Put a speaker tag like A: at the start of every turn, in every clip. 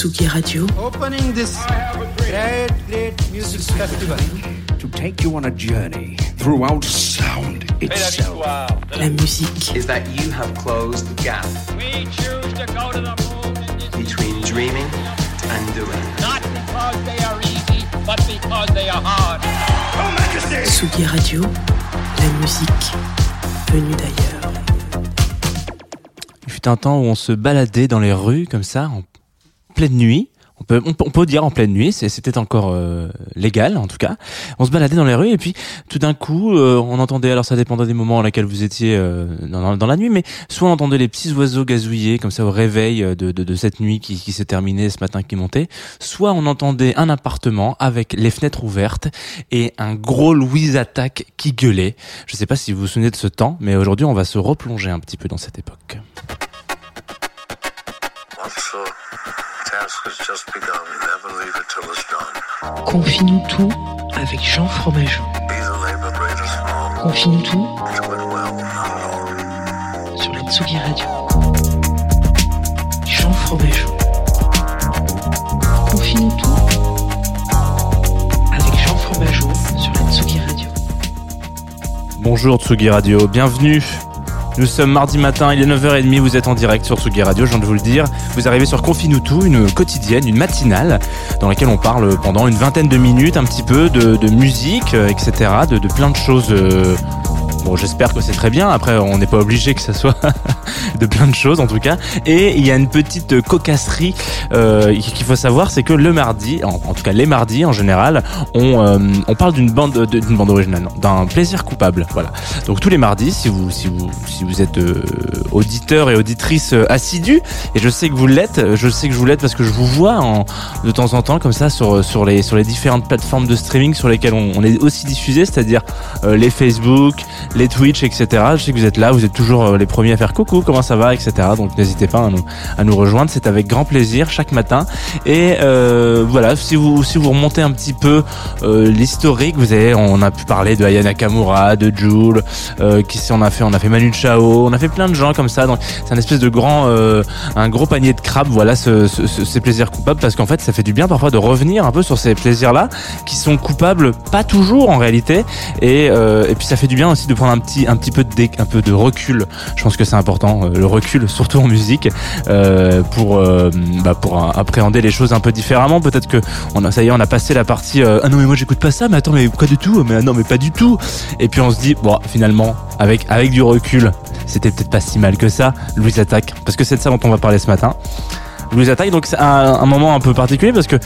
A: Tsugi Radio.
B: Opening this great, great music festival.
C: to take you on a journey throughout sound itself.
A: La musique.
D: is that you have closed the gap
E: We choose to go to the moon
D: between dreaming and doing.
E: not because they are easy, but because they are hard.
A: Tsugi Radio. La musique venue d'ailleurs.
F: Il fut un temps où on se baladait dans les rues comme ça, en pleine nuit. On peut, dire en pleine nuit, c'était encore euh, légal en tout cas. On se baladait dans les rues et puis tout d'un coup, euh, on entendait, alors ça dépendait des moments à laquelle vous étiez euh, dans, dans- dans la nuit, mais soit on entendait les petits oiseaux gazouiller comme ça au réveil de, cette nuit qui, s'est terminée ce matin qui montait, soit on entendait un appartement avec les fenêtres ouvertes et un gros Louise Attaque qui gueulait. Je sais pas si vous vous souvenez de ce temps, mais aujourd'hui on va se replonger un petit peu dans cette époque.
A: Confie-nous tout avec Jean Fromageau. Confie-nous tout sur la Tsugi Radio. Jean Fromageau. Confie-nous tout avec Jean Fromageau sur la Tsugi Radio.
F: Bonjour Tsugi Radio, bienvenue. Nous sommes mardi matin, il est 9h30, vous êtes en direct sur Tsugi Radio, je viens de vous le dire. Vous arrivez sur Confine-nous tout, une quotidienne, une matinale, dans laquelle on parle pendant une vingtaine de minutes un petit peu de, musique, euh, etc., de, de plein de choses. euh, Bon, j'espère que c'est très bien. Après, on n'est pas obligé que ça soit de plein de choses, en tout cas. Et il y a une petite cocasserie euh, qu'il faut savoir, c'est que le mardi, en, tout cas les mardis en général, on, euh, on parle d'une bande, de- d'une bande originale, d'un plaisir coupable. Voilà. Donc tous les mardis, si vous, si vous, si vous êtes euh, auditeur et auditrice euh, assidue, et je sais que vous l'êtes, je sais que je vous l'êtes parce que je vous vois en, de temps en temps comme ça sur, sur, les, sur les différentes plateformes de streaming sur lesquelles on, est aussi diffusé, c'est-à-dire euh, les Facebook, les Twitch, etc. Je sais que vous êtes là, vous êtes toujours les premiers à faire coucou, comment ça va, etc. Donc n'hésitez pas à nous, à nous rejoindre, c'est avec grand plaisir chaque matin. Et euh, voilà, si vous, si vous remontez un petit peu euh, l'historique, vous avez, on a pu parler de Aya Nakamura, de Jules, euh, qui si on a fait, on a fait Manu Chao, on a fait plein de gens comme ça. Donc c'est un espèce de grand, euh, un gros panier de crabes. Voilà, ce, ce- ce- ces plaisirs coupables, parce qu'en fait, ça fait du bien parfois de revenir un peu sur ces plaisirs-là, qui sont coupables, pas toujours en réalité. Et, euh, et puis ça fait du bien aussi de prendre un petit, un petit peu de, un peu de recul. Je pense que c'est important, euh, le recul, surtout en musique, euh, pour, euh, bah, appréhender les choses un peu différemment. Peut-être que on a, ça y est, on a passé la partie. ah non mais moi j'écoute pas ça. Mais attends mais quoi du tout? Mais non mais pas du tout. Et puis on se dit bon finalement avec avec du recul, c'était peut-être pas si mal que ça. Louise attaque parce que c'est de ça dont on va parler ce matin. Louise attaque donc c'est un, un moment un peu particulier parce que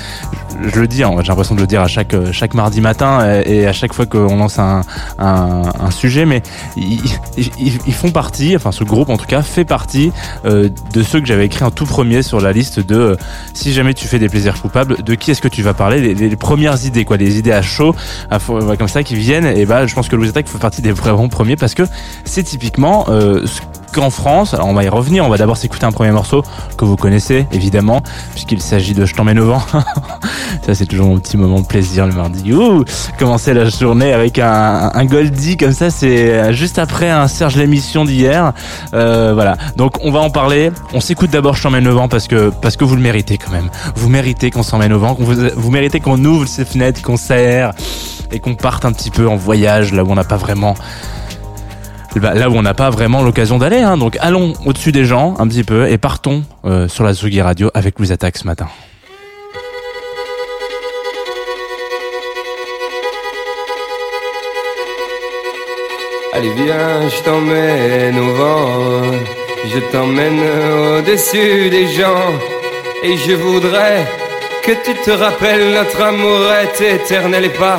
F: je, le dis, j'ai l'impression de le dire à chaque euh, chaque mardi matin et, et à chaque fois qu'on lance un, un, un sujet, mais ils, ils, ils font partie, enfin ce groupe en tout cas fait partie euh, de ceux que j'avais écrit en tout premier sur la liste de euh, si jamais tu fais des plaisirs coupables, de qui est-ce que tu vas parler, les, les- premières idées quoi, les idées à chaud, à comme ça qui viennent. Et bah je pense que Louise attaque fait partie des vraiment premiers parce que c'est typiquement euh, ce qu'en France, alors on va y revenir, on va d'abord s'écouter un premier morceau que vous connaissez évidemment, puisqu'il s'agit de Je t'emmène au vent. Ça c'est toujours mon petit moment de plaisir le mardi. Ouh, commencer la journée avec un, Goldie comme ça, c'est juste après un Serge l'émission d'hier. Euh, voilà, donc on va en parler. On s'écoute d'abord Je t'emmène au vent parce que parce que vous le méritez quand même. Vous méritez qu'on s'emmène au vent, vous, vous méritez qu'on ouvre ses fenêtres, qu'on s'aère et qu'on parte un petit peu en voyage là où on n'a pas vraiment bah, là où on n'a pas vraiment l'occasion d'aller. Hein. Donc allons au-dessus des gens un petit peu et partons euh, sur la Zugi Radio avec Louise Attaque ce matin.
G: Allez viens, je t'emmène au vent, je t'emmène au-dessus des gens, et je voudrais que tu te rappelles notre amour est éternel et pas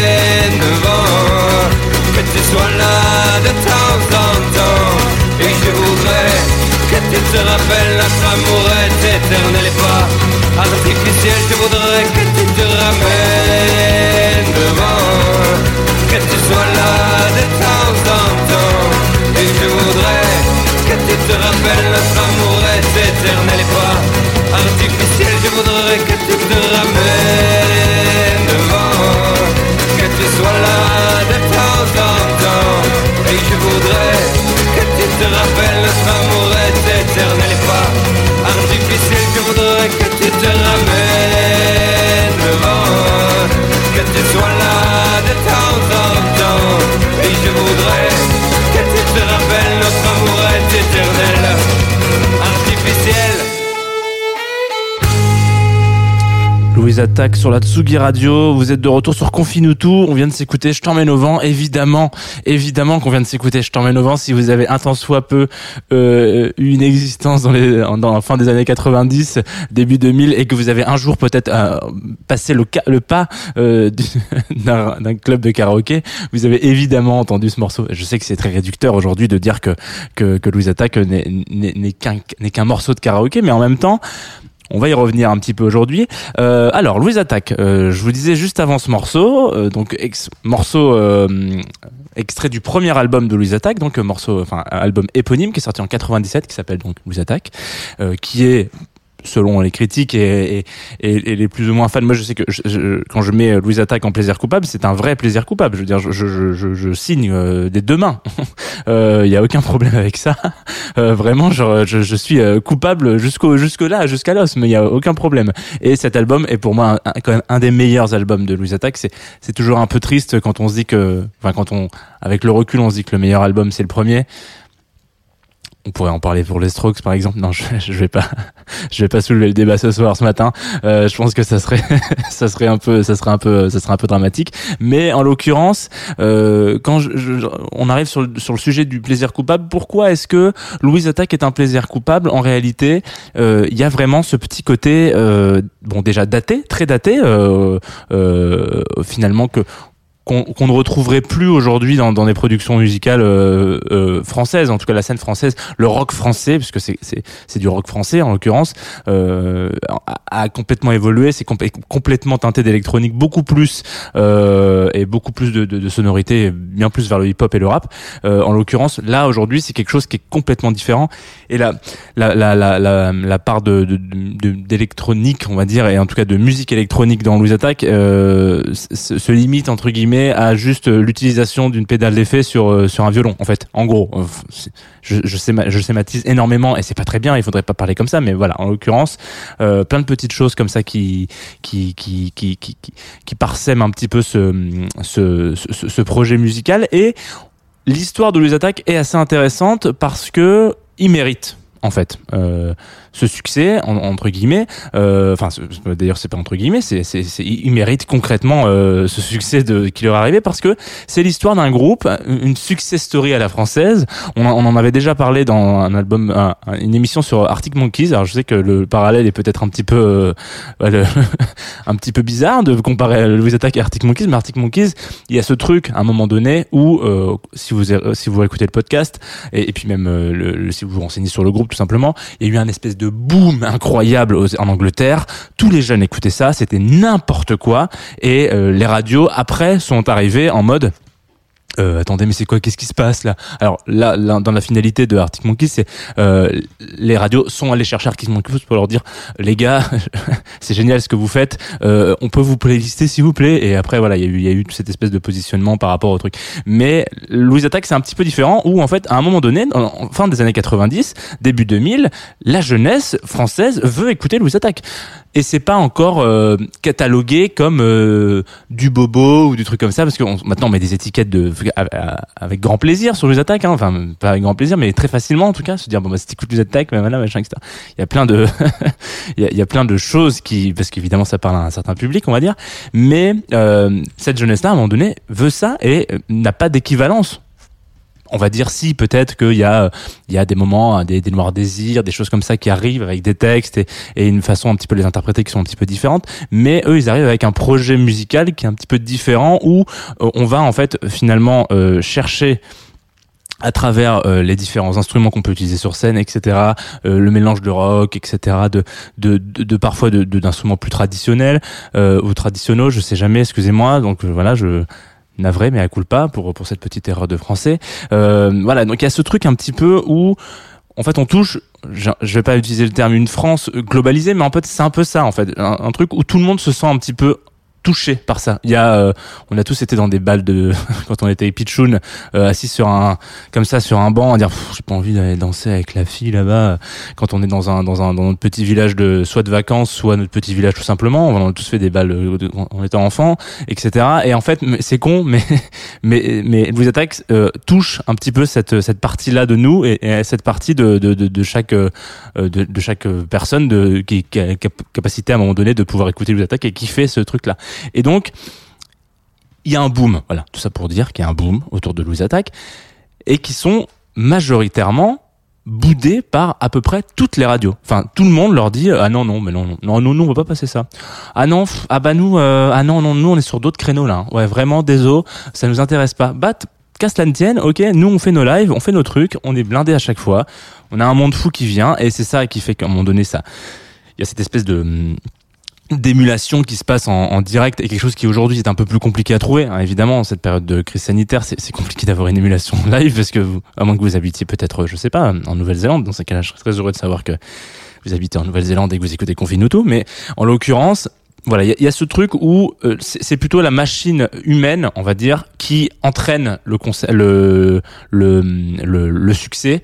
G: te rappelles notre amour est éternel et pas artificiel. Je voudrais que tu te ramènes devant, que tu sois là de temps en temps. Et je voudrais que tu te rappelles notre que tu te
F: Louise Attaque sur la Tsugi Radio. Vous êtes de retour sur Confinutu. On vient de s'écouter Je t'emmène au vent. Évidemment, évidemment qu'on vient de s'écouter Je t'emmène au vent. Si vous avez un temps soit peu eu une existence dans, les, dans la fin des années 90, début 2000, et que vous avez un jour peut-être euh, passé le, le pas euh, du- d'un club de karaoké, vous avez évidemment entendu ce morceau. Je sais que c'est très réducteur aujourd'hui de dire que, que, que Louise Attaque n'est qu'un n'est qu'un morceau de karaoké, mais en même temps, on va y revenir un petit peu aujourd'hui. Euh, alors, Louise Attaque, euh, je vous disais juste avant ce morceau, euh, donc morceau extrait du premier album de Louise Attaque, donc morceau, enfin album éponyme qui est sorti en 97, qui s'appelle donc Louise Attaque, qui est selon les critiques et, et, et- les plus ou moins fans, moi je sais que je- je- quand je mets Louise Attaque en plaisir coupable, c'est un vrai plaisir coupable. Je veux dire, je, je, signe euh, des deux mains. Il y a aucun problème avec ça. Euh, vraiment, genre, je, suis euh, coupable jusqu'au jusque là, jusqu'à l'os, mais il y a aucun problème. Et cet album est pour moi un- quand même un des meilleurs albums de Louise Attaque. C'est c'est toujours un peu triste quand on se dit que, enfin quand on, avec le recul, on se dit que le meilleur album c'est le premier. On pourrait en parler pour les Strokes par exemple. Non, je, je vais pas, je vais pas soulever le débat ce soir, ce matin. Euh, je pense que ça serait, ça serait un peu, ça serait un peu, ça serait un peu dramatique. Mais en l'occurrence, euh, quand je, je- on arrive sur le, sur le sujet du plaisir coupable, pourquoi est-ce que Louise Attaque est un plaisir coupable? En réalité, euh, il y a vraiment ce petit côté, euh, bon déjà daté, très daté, euh, finalement que qu'on ne retrouverait plus aujourd'hui dans, dans des productions musicales euh, euh, françaises, en tout cas la scène française, le rock français, puisque c'est du rock français en l'occurrence, euh, a, complètement évolué, c'est complè- complètement teinté d'électronique, beaucoup plus euh, et beaucoup plus de, de, de sonorités, bien plus vers le hip-hop et le rap. Euh, en l'occurrence, là aujourd'hui, c'est quelque chose qui est complètement différent. Et la la la la la, part de d'électronique, on va dire, et en tout cas de musique électronique dans Louise Attack, euh, se, limite entre guillemets à juste l'utilisation d'une pédale d'effet sur euh, sur un violon. En fait, en gros, Euh, je je, schéma- je schématise énormément et c'est pas très bien. Il faudrait pas parler comme ça, mais voilà. En l'occurrence, euh, plein de petites choses comme ça qui qui qui qui qui, qui, parsèment un petit peu ce ce, ce, projet musical et l'histoire de Louise Attack est assez intéressante parce que il mérite en fait euh, ce succès en- entre guillemets. euh, Enfin, d'ailleurs, c'est pas entre guillemets, c'est, c'est, c'est- il mérite concrètement euh, ce succès de, qui leur est arrivé parce que c'est l'histoire d'un groupe, une success story à la française. On, on en avait déjà parlé dans un album, un- une émission sur Arctic Monkeys. Alors, je sais que le parallèle est peut-être un petit peu, euh, un petit peu bizarre de comparer Louis Attaque et Arctic Monkeys, mais Arctic Monkeys, il y a ce truc à un moment donné où, euh, si vous si vous écoutez le podcast et, puis même le- si vous vous renseignez sur le groupe tout simplement, il y a eu un espèce de boom incroyable en Angleterre. Tous les jeunes écoutaient ça, c'était n'importe quoi et euh, les radios après sont arrivées en mode euh, attendez, mais c'est quoi? Qu'est-ce qui se passe là? Alors là, là, dans la finalité de Arctic Monkeys, c'est euh, les radios sont allés chercher Arctic Monkeys pour leur dire les gars, c'est génial ce que vous faites. euh, on peut vous playlister s'il vous plaît. Et après voilà, il y a eu il y a eu cette espèce de positionnement par rapport au truc. Mais Louise Attaque c'est un petit peu différent où en fait à un moment donné, en fin des années 90, début 2000, la jeunesse française veut écouter Louise Attaque. Et c'est pas encore euh, catalogué comme euh, du bobo ou du truc comme ça parce que maintenant on met des étiquettes de avec grand plaisir sur les attaques hein. enfin pas avec grand plaisir mais très facilement en tout cas se dire bon bah si les attaques ben voilà machin etc il y a plein de il y plein de choses qui parce qu'évidemment ça parle à un certain public on va dire mais euh, cette jeunesse là à un moment donné veut ça et euh, n'a pas d'équivalence on va dire si peut-être qu'il y a il y a des moments hein, des, noirs désirs des choses comme ça qui arrivent avec des textes et, une façon un petit peu de les interpréter qui sont un petit peu différentes mais eux ils arrivent avec un projet musical qui est un petit peu différent où euh, on va en fait finalement euh, chercher à travers euh, les différents instruments qu'on peut utiliser sur scène, etc., le mélange de rock, etc., de, parfois de de- d'instruments plus traditionnels ou traditionnels, je sais jamais, excusez-moi. Donc voilà, je navré, mais à culpa pour pour cette petite erreur de français. Euh, voilà, donc il y a ce truc un petit peu où en fait on touche je vais pas utiliser le terme une France globalisée mais en fait c'est un peu ça en fait un, un truc où tout le monde se sent un petit peu touché par ça. Il y a, euh, on a tous été dans des balles de quand on était pitchoun, euh, assis sur un comme ça sur un banc, à dire j'ai pas envie d'aller danser avec la fille là-bas. Quand on est dans un dans un dans notre petit village de soit de vacances, soit notre petit village tout simplement. On a tous fait des balles euh, en étant enfant, etc. Et en fait, c'est con, mais mais mais Louis Attaque euh, touche un petit peu cette cette partie là de nous et, et cette partie de de de, de chaque euh, de, de chaque personne de qui, qui a cap- capacité à un moment donné de pouvoir écouter Louis Attaque et qui fait ce truc là. Et donc, il y a un boom, voilà, tout ça pour dire qu'il y a un boom autour de Louise Attaque, et qui sont majoritairement boudés par à peu près toutes les radios. Enfin, tout le monde leur dit ah non non mais non non non non, on va pas passer ça. Ah non ah bah nous euh, ah non non nous on est sur d'autres créneaux là. hein. Ouais vraiment désolé, ça nous intéresse pas. Bah t- qu'à cela ne tienne, ok, nous on fait nos lives, on fait nos trucs, on est blindé à chaque fois, on a un monde fou qui vient et c'est ça qui fait qu'à un moment donné ça, il y a cette espèce de hum, d'émulation qui se passe en, en direct et quelque chose qui aujourd'hui est un peu plus compliqué à trouver. hein. évidemment, en cette période de crise sanitaire, c'est compliqué d'avoir une émulation live parce que vous, à moins que vous habitiez peut-être, je sais pas, en Nouvelle-Zélande. Dans ces cas-là, je serais très heureux de savoir que vous habitez en Nouvelle-Zélande et que vous écoutez Confinuto. Mais en l'occurrence, voilà, il y, y a ce truc où euh, c'est plutôt la machine humaine, on va dire, qui entraîne le, le, le, le, le succès.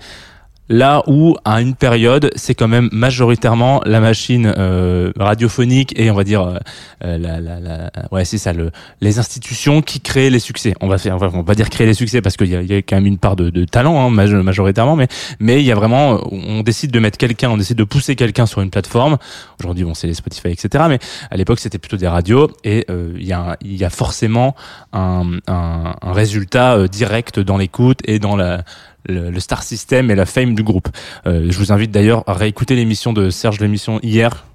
F: Là où, à une période, c'est quand même majoritairement la machine euh, radiophonique et on va dire, euh, euh, la, la, la, ouais, c'est ça, le, les institutions qui créent les succès. On va faire, on va, dire créer les succès parce qu'il y a, y a quand même une part de, de talent, hein, maj- majoritairement, mais mais il y a vraiment, on décide de mettre quelqu'un, on décide de pousser quelqu'un sur une plateforme. Aujourd'hui, bon, c'est les Spotify, etc. Mais à l'époque, c'était plutôt des radios et euh, il y a, y a forcément un, un, un résultat euh, direct dans l'écoute et dans la le, star system et la fame du groupe. Euh, je vous invite d'ailleurs à réécouter l'émission de Serge l'émission hier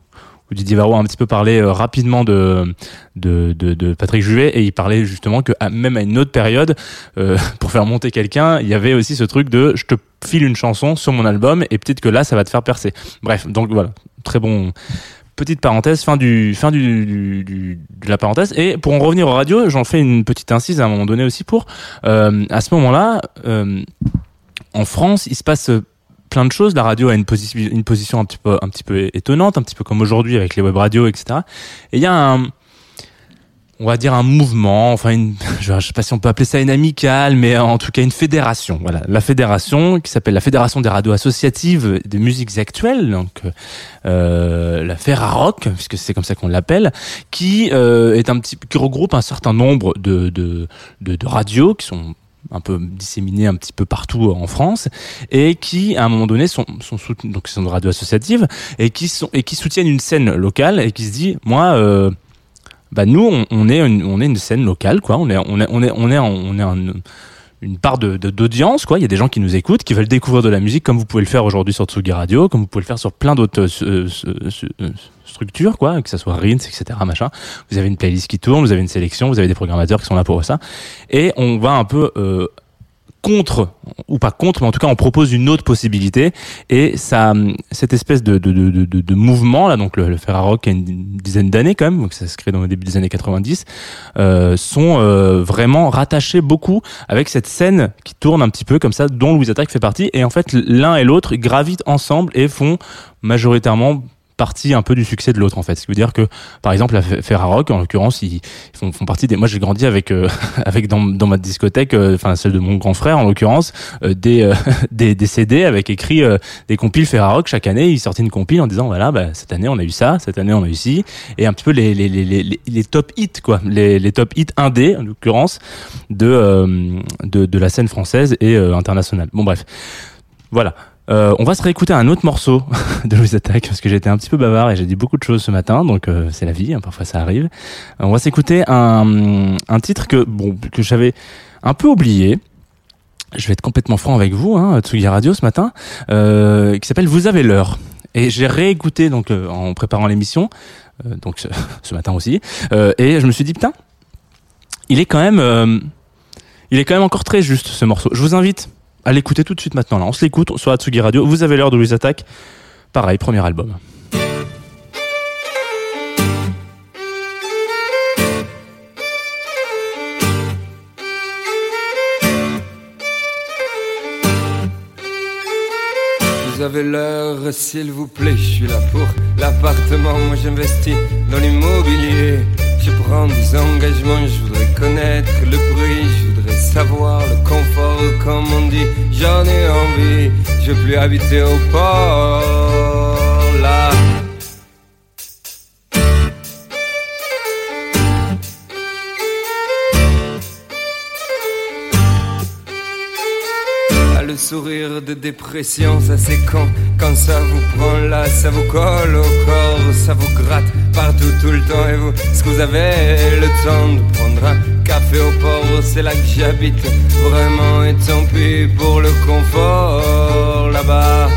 F: où Didier Varro a un petit peu parlé euh, rapidement de, de, de, Patrick Juvet et il parlait justement que même à une autre période, euh, pour faire monter quelqu'un, il y avait aussi ce truc de je te file une chanson sur mon album et peut-être que là ça va te faire percer. Bref, donc voilà, très bon. Petite parenthèse, fin du fin du, de la parenthèse. Et pour en revenir aux radios, j'en fais une petite incise à un moment donné aussi pour à ce moment-là. En France, il se passe euh, plein de choses. La radio a une, posi- une position un petit peu, étonnante, un petit peu comme aujourd'hui avec les web radios, etc. Et il y a un, on va dire un mouvement, enfin une, je sais pas si on peut appeler ça une amicale, mais en tout cas une fédération. Voilà, la fédération qui s'appelle la Fédération des radios associatives des musiques actuelles, donc euh, la Ferrarock, puisque c'est comme ça qu'on l'appelle, qui euh, regroupe un certain nombre de radios qui sont un peu disséminés un petit peu partout en France et qui à un moment donné sont sont soutenus, donc sont de radio associative et qui sont et qui soutiennent une scène locale et qui se dit moi euh, bah nous on, est une, on est une scène locale quoi. On est on est on est on est on est en- une part de d'audience quoi. Il y a des gens qui nous écoutent qui veulent découvrir de la musique comme vous pouvez le faire aujourd'hui sur Tsugi Radio comme vous pouvez le faire sur plein d'autres euh, euh, euh, structures quoi que ça soit Rins etc machin. Vous avez une playlist qui tourne vous avez une sélection vous avez des programmateurs qui sont là pour ça. Et on va un peu contre ou pas contre mais en tout cas on propose une autre possibilité. Et ça cette espèce de de, de, de, de mouvement là donc le, le Ferrarock a une dizaine d'années quand même donc ça se crée dans le début des années 90 euh, sont euh, vraiment rattachés beaucoup avec cette scène qui tourne un petit peu comme ça dont Louise Attaque fait partie. Et en fait l'un et l'autre gravitent ensemble et font majoritairement partie un peu du succès de l'autre en fait. Ce qui veut dire que par exemple la Ferrarock en l'occurrence ils font, font partie des moi j'ai grandi avec euh, avec dans, dans ma discothèque euh, enfin celle de mon grand frère en l'occurrence euh, des, euh, des des CD avec écrit euh, des compiles Ferrarock chaque année ils sortaient une compile en disant voilà bah, cette année on a eu ça cette année on a eu ci et un petit peu les les les les, les top hits quoi les les top hits indés en l'occurrence de, de de la scène française et internationale. Bon bref. Voilà. Euh, on va se réécouter un autre morceau de Louise Attaque parce que j'étais un petit peu bavard et j'ai dit beaucoup de choses ce matin, donc euh, c'est la vie, hein, parfois ça arrive. Euh, on va s'écouter un, un titre que bon que j'avais un peu oublié. Je vais être complètement franc avec vous, hein, Tsugi Radio ce matin, euh, qui s'appelle Vous avez l'heure. Et j'ai réécouté donc euh, en préparant l'émission, donc ce, ce matin aussi, et je me suis dit putain, il est quand même, il est quand même encore très juste ce morceau. Je vous invite à l'écouter tout de suite maintenant. Là, on se l'écoute sur Atsugi Radio. Vous avez l'heure de Louise Attaque. Pareil, premier album.
G: Vous avez l'heure, s'il vous plaît, je suis là pour l'appartement, moi j'investis dans l'immobilier. Je prends des engagements, je voudrais connaître le prix, savoir le confort, comme on dit, j'en ai envie, je veux plus habiter au port, là. Ah, le sourire de dépression, ça c'est quand Quand ça vous prend là, ça vous colle au corps Ça vous gratte partout tout le temps. Et vous, est-ce que vous avez le temps de prendre un café au port C'est là que j'habite vraiment Et tant pis pour le confort là-bas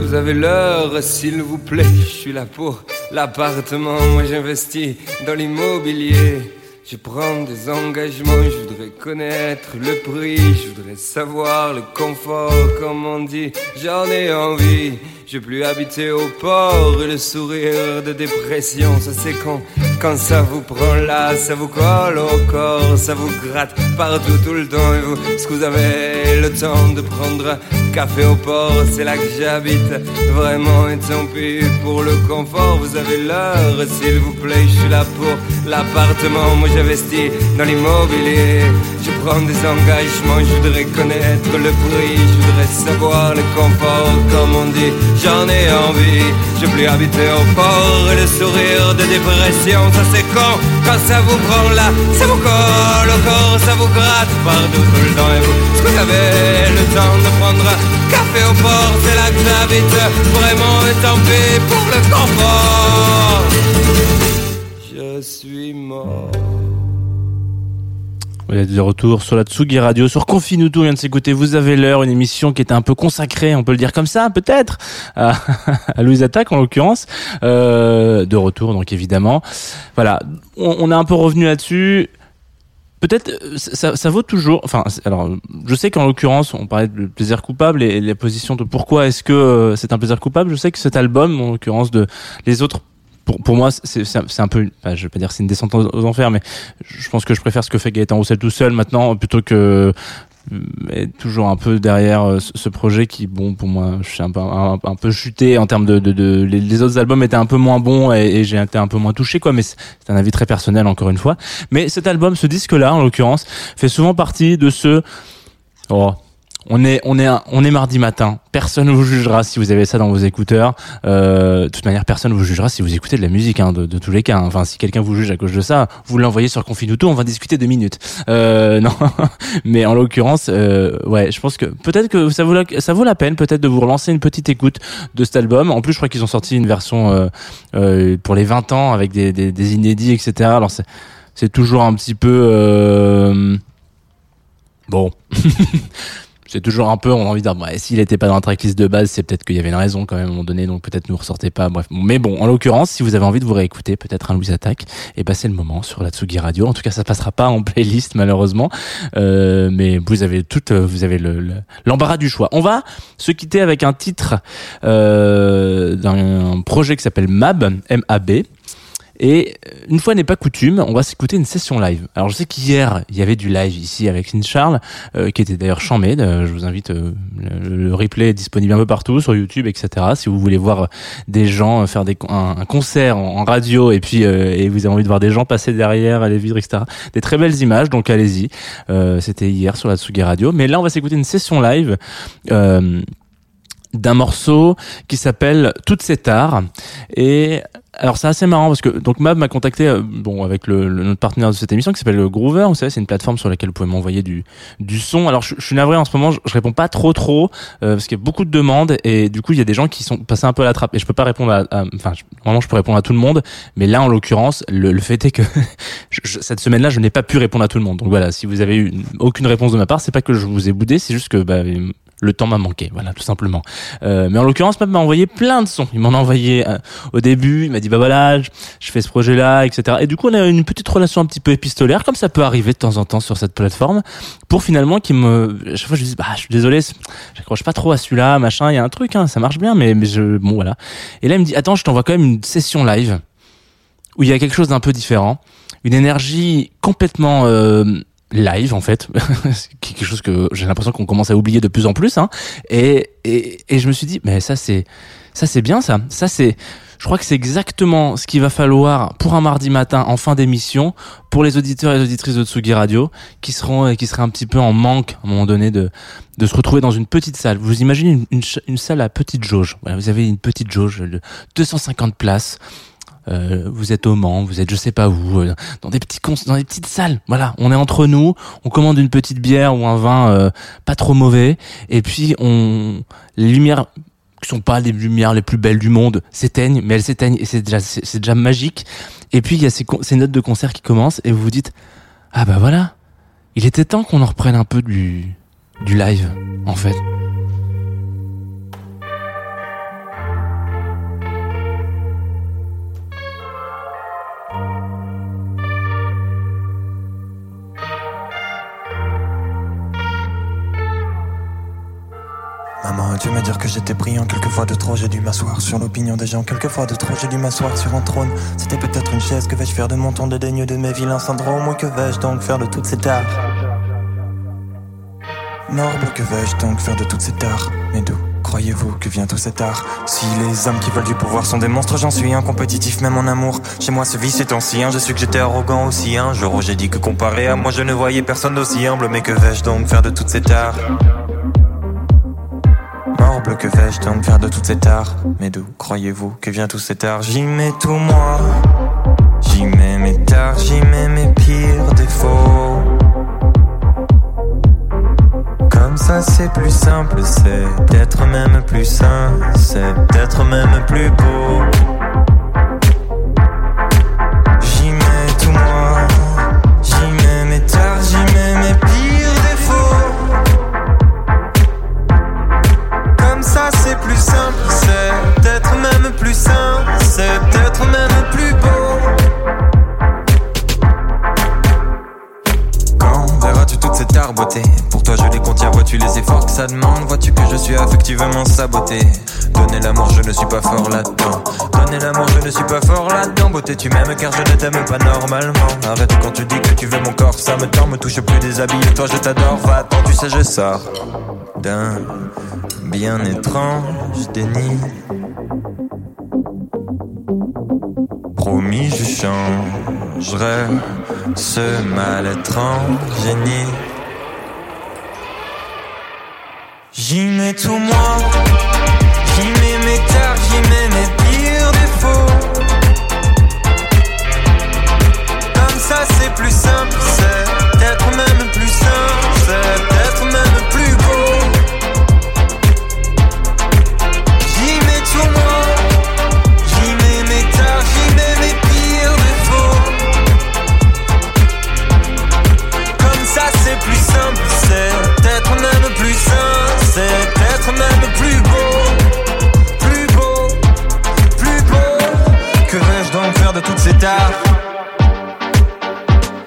G: Vous avez l'heure, s'il vous plaît. Je suis là pour l'appartement. Moi, j'investis dans l'immobilier. Je prends des engagements. Je voudrais connaître le prix. Je voudrais savoir le confort. Comme on dit, j'en ai envie. Je plus habiter au port. Et le sourire de dépression, ça c'est quand, quand ça vous prend là, ça vous colle au corps, ça vous gratte partout tout le temps. Et vous, est-ce que vous avez le temps de prendre café au port C'est là que j'habite. Vraiment, et tant pis pour le confort. Vous avez l'heure, s'il vous plaît. Je suis là pour l'appartement. Moi, j'investis dans l'immobilier. Je prends des engagements. Je voudrais connaître le prix. Je voudrais savoir le confort, comme on dit. J'en ai envie. Veux plus habiter au port. Et le sourire de dépression, ça c'est quand Quand ça vous prend là, ça vous colle au corps, ça vous gratte partout tout le temps. Et vous, est-ce que vous avez le temps de prendre café au port C'est là que j'habite. Vraiment, pis pour le confort. Je suis mort.
F: De retour sur la Tsugi Radio, sur Confinuto, on vient de s'écouter Vous avez l'heure, une émission qui était un peu consacrée, on peut le dire comme ça, peut-être, à, à Louise en l'occurrence, euh, de retour donc évidemment. Voilà, on, on est un peu revenu là-dessus. Peut-être euh, ça, vaut toujours. Enfin, alors, je sais qu'en l'occurrence, on parlait de plaisir coupable et, et la position de pourquoi est-ce que euh, c'est un plaisir coupable. Je sais que cet album, en l'occurrence de les autres, pour, pour moi, c'est un- peu, enfin, je vais pas dire c'est une descente aux, enfers, mais je pense que je préfère ce que fait Gaëtan Roussel tout seul maintenant plutôt que euh, toujours un peu derrière euh, ce projet qui bon pour moi je suis un peu un, peu chuté en termes de, de, de les, autres albums étaient un peu moins bons et, et j'ai été un peu moins touché quoi mais c'est un avis très personnel encore une fois mais cet album ce disque là en l'occurrence fait souvent partie de ce Oh. On est, on est, on est mardi matin. Personne ne vous jugera si vous avez ça dans vos écouteurs. Euh, de toute manière, personne ne vous jugera si vous écoutez de la musique, hein, de, tous les cas. Enfin, si quelqu'un vous juge à cause de ça, vous l'envoyez sur Confinuto, on va discuter deux minutes. Euh, non, mais en l'occurrence, euh, ouais, je pense que peut-être que ça vaut la, ça vaut la peine, peut-être de vous relancer une petite écoute de cet album. En plus, je crois qu'ils ont sorti une version euh, euh, pour les 20 ans avec des, des, des inédits, etc. Alors c'est, c'est toujours un petit peu euh, bon. c'est toujours un peu, on a envie de dire, s'il était pas dans la tracklist de base, c'est peut-être qu'il y avait une raison quand même à un moment donné, donc peut-être nous ressortez pas, bref. Mais bon, en l'occurrence, si vous avez envie de vous réécouter, peut-être un Louis Attaque, et passer le moment sur la Tsugi Radio. En tout cas, ça passera pas en playlist, malheureusement. Euh, mais vous avez tout, vous avez le, le- l'embarras du choix. On va se quitter avec un titre, euh, d'un projet qui s'appelle MAB, M-A-B. Et une fois n'est pas coutume, on va s'écouter une session live. Alors je sais qu'hier il y avait du live ici avec Lynn Charles, euh, qui était d'ailleurs chambé. Euh, je vous invite, euh, le, replay est disponible un peu partout sur YouTube, etc. Si vous voulez voir des gens euh, faire des, un, un concert en, radio et puis euh, et vous avez envie de voir des gens passer derrière les vitres, etc. Des très belles images, donc allez-y. Euh, C'était hier sur la Tsugi Radio. Mais là on va s'écouter une session live. Euh, d'un morceau qui s'appelle Toutes ces tares et alors c'est assez marrant parce que donc Mab m'a contacté euh, bon avec le, le- notre partenaire de cette émission qui s'appelle Groover vous savez c'est une plateforme sur laquelle vous pouvez m'envoyer du du son. Alors je, je suis navré en ce moment je, je réponds pas trop trop euh, parce qu'il y a beaucoup de demandes et du coup il y a des gens qui sont passés un peu à la trappe et je peux pas répondre à, enfin je- je peux répondre à tout le monde mais là en l'occurrence le, le fait est que cette semaine là je n'ai pas pu répondre à tout le monde. Donc voilà si vous avez eu une- aucune réponse de ma part c'est pas que je vous ai boudé c'est juste que bah, le temps m'a manqué, voilà, tout simplement. Euh, mais en l'occurrence, Mab m'a envoyé plein de sons. Il m'en a envoyé euh, au début, il m'a dit bah voilà, je, fais ce projet-là, etc. Et du coup, on a une petite relation un petit peu épistolaire, comme ça peut arriver de temps en temps sur cette plateforme, pour finalement qu'il me, à chaque fois je lui dis bah je suis désolé, j'accroche pas trop à celui-là, machin, il y a un truc, hein, ça marche bien, mais, mais je, bon voilà. Et là il me dit attends, je t'envoie quand même une session live où il y a quelque chose d'un peu différent, une énergie complètement euh, live en fait, quelque chose que j'ai l'impression qu'on commence à oublier de plus en plus. Hein. Et, et, et je me suis dit, mais ça c'est ça c'est bien ça. Ça c'est, je crois que c'est exactement ce qu'il va falloir pour un mardi matin en fin d'émission pour les auditeurs et les auditrices de Tsugi Radio qui seront qui seraient un petit peu en manque à un moment donné de de se retrouver dans une petite salle. Vous imaginez une, une, une salle à petite jauge. Voilà, vous avez une petite jauge de 250 places. Euh, vous êtes au Mans, vous êtes je sais pas où, euh, dans des petits cons- dans des petites salles. Voilà, on est entre nous, on commande une petite bière ou un vin euh, pas trop mauvais, et puis on les lumières qui sont pas les lumières les plus belles du monde s'éteignent, mais elles s'éteignent et c'est déjà c'est déjà magique. Et puis il y a ces, ces notes de concert qui commencent et vous vous dites ah bah voilà, il était temps qu'on en reprenne un peu du du live en fait.
H: Tu me dire que j'étais brillant quelquefois de trop, j'ai dû m'asseoir sur l'opinion des gens, quelquefois de trop, j'ai dû m'asseoir sur un trône. C'était peut-être une chaise, que vais-je faire de mon ton dédaigne de mes vilains syndromes, ou que vais-je donc faire de toutes ces tares? Morble, que vais-je donc faire de toutes ces tares? Mais d'où croyez-vous que vient tout cet art? Si les hommes qui veulent du pouvoir sont des monstres, j'en suis un compétitif même en amour. Chez moi, ce vice est ancien, je suis que j'étais arrogant aussi. Un jour j'ai dit que comparé à moi, je ne voyais personne d'aussi humble, mais que vais-je donc faire de toutes ces tares? Que vais-je donc faire de toutes ces tares Mais d'où croyez-vous que vient tout cet art? J'y mets tout moi, j'y mets mes tares, j'y mets mes pires défauts. Comme ça c'est plus simple, c'est peut-être même plus sain, c'est peut-être même plus beau. Je suis affectivement saboté. Donner l'amour, je ne suis pas fort là-dedans. Donner l'amour, je ne suis pas fort là-dedans. Beauté tu m'aimes car je ne t'aime pas normalement. Arrête quand tu dis que tu veux mon corps Ça me tend, me touche plus déshabillé Toi je t'adore, va-t'en, tu sais je sors D'un bien étrange déni. Promis, je changerai ce mal-être en génie. J'y mets tout moi, j'y mets mes tares, j'y mets mes pires défauts. Comme ça c'est plus simple,